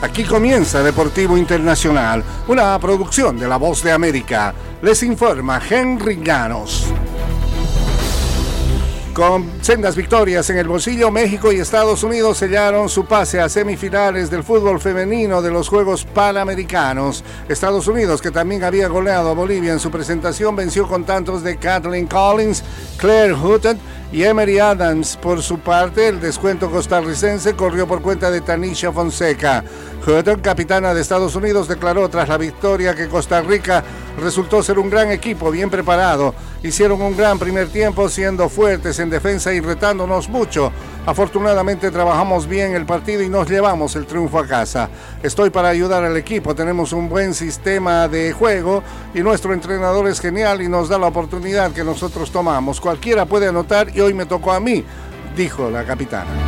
Aquí comienza Deportivo Internacional, una producción de La Voz de América. Les informa Henry Llanos. Con sendas victorias en el bolsillo, México y Estados Unidos sellaron su pase a semifinales del fútbol femenino de los Juegos Panamericanos. Estados Unidos, que también había goleado a Bolivia en su presentación, venció con tantos de Kathleen Collins, Claire Hutton y Emery Adams. Por su parte, el descuento costarricense corrió por cuenta de Tanisha Fonseca. Hutton, capitana de Estados Unidos, declaró tras la victoria que Costa Rica resultó ser un gran equipo, bien preparado. Hicieron un gran primer tiempo siendo fuertes en defensa y retándonos mucho. Afortunadamente trabajamos bien el partido y nos llevamos el triunfo a casa. Estoy para ayudar al equipo, tenemos un buen sistema de juego y nuestro entrenador es genial y nos da la oportunidad que nosotros tomamos. Cualquiera puede anotar y hoy me tocó a mí, dijo la capitana.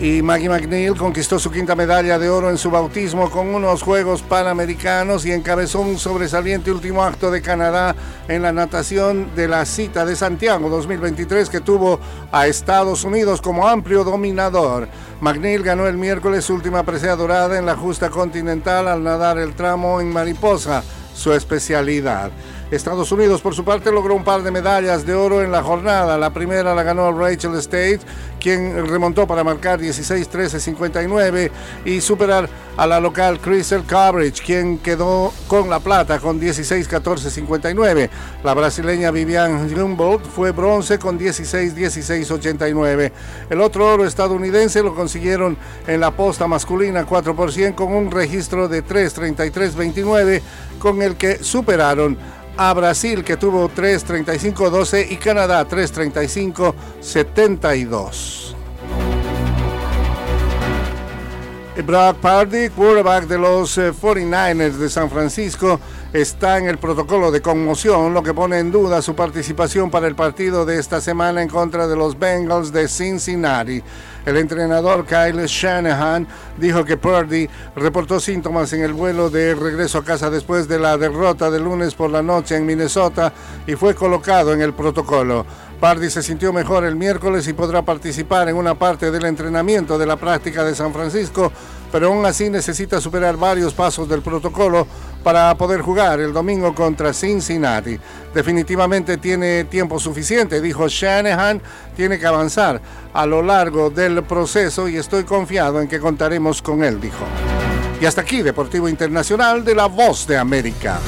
Y Maggie McNeil conquistó su quinta medalla de oro en su bautismo con unos Juegos Panamericanos y encabezó un sobresaliente último acto de Canadá en la natación de la cita de Santiago 2023 que tuvo a Estados Unidos como amplio dominador. McNeil ganó el miércoles su última presea dorada en la justa continental al nadar el tramo en mariposa, su especialidad. Estados Unidos, por su parte, logró un par de medallas de oro en la jornada. La primera la ganó Rachel State, quien remontó para marcar 16-13-59 y superar a la local Crystal Coverage, quien quedó con la plata con 16-14-59. La brasileña Vivian Humboldt fue bronce con 16-16-89. El otro oro estadounidense lo consiguieron en la posta masculina 4 con un registro de 3-33-29 con el que superaron a Brasil que tuvo 3.35-12 y Canadá 3.35-72. Brock Pardy, quarterback de los 49ers eh, de San Francisco, está en el protocolo de conmoción, lo que pone en duda su participación para el partido de esta semana en contra de los Bengals de Cincinnati. El entrenador Kyle Shanahan dijo que Purdy reportó síntomas en el vuelo de regreso a casa después de la derrota del lunes por la noche en Minnesota y fue colocado en el protocolo. Pardy se sintió mejor el miércoles y podrá participar en una parte del entrenamiento de la práctica de San Francisco, pero aún así necesita superar varios pasos del protocolo para poder jugar el domingo contra Cincinnati. Definitivamente tiene tiempo suficiente, dijo Shanahan, tiene que avanzar a lo largo del proceso y estoy confiado en que contaremos con él, dijo. Y hasta aquí, Deportivo Internacional de la Voz de América.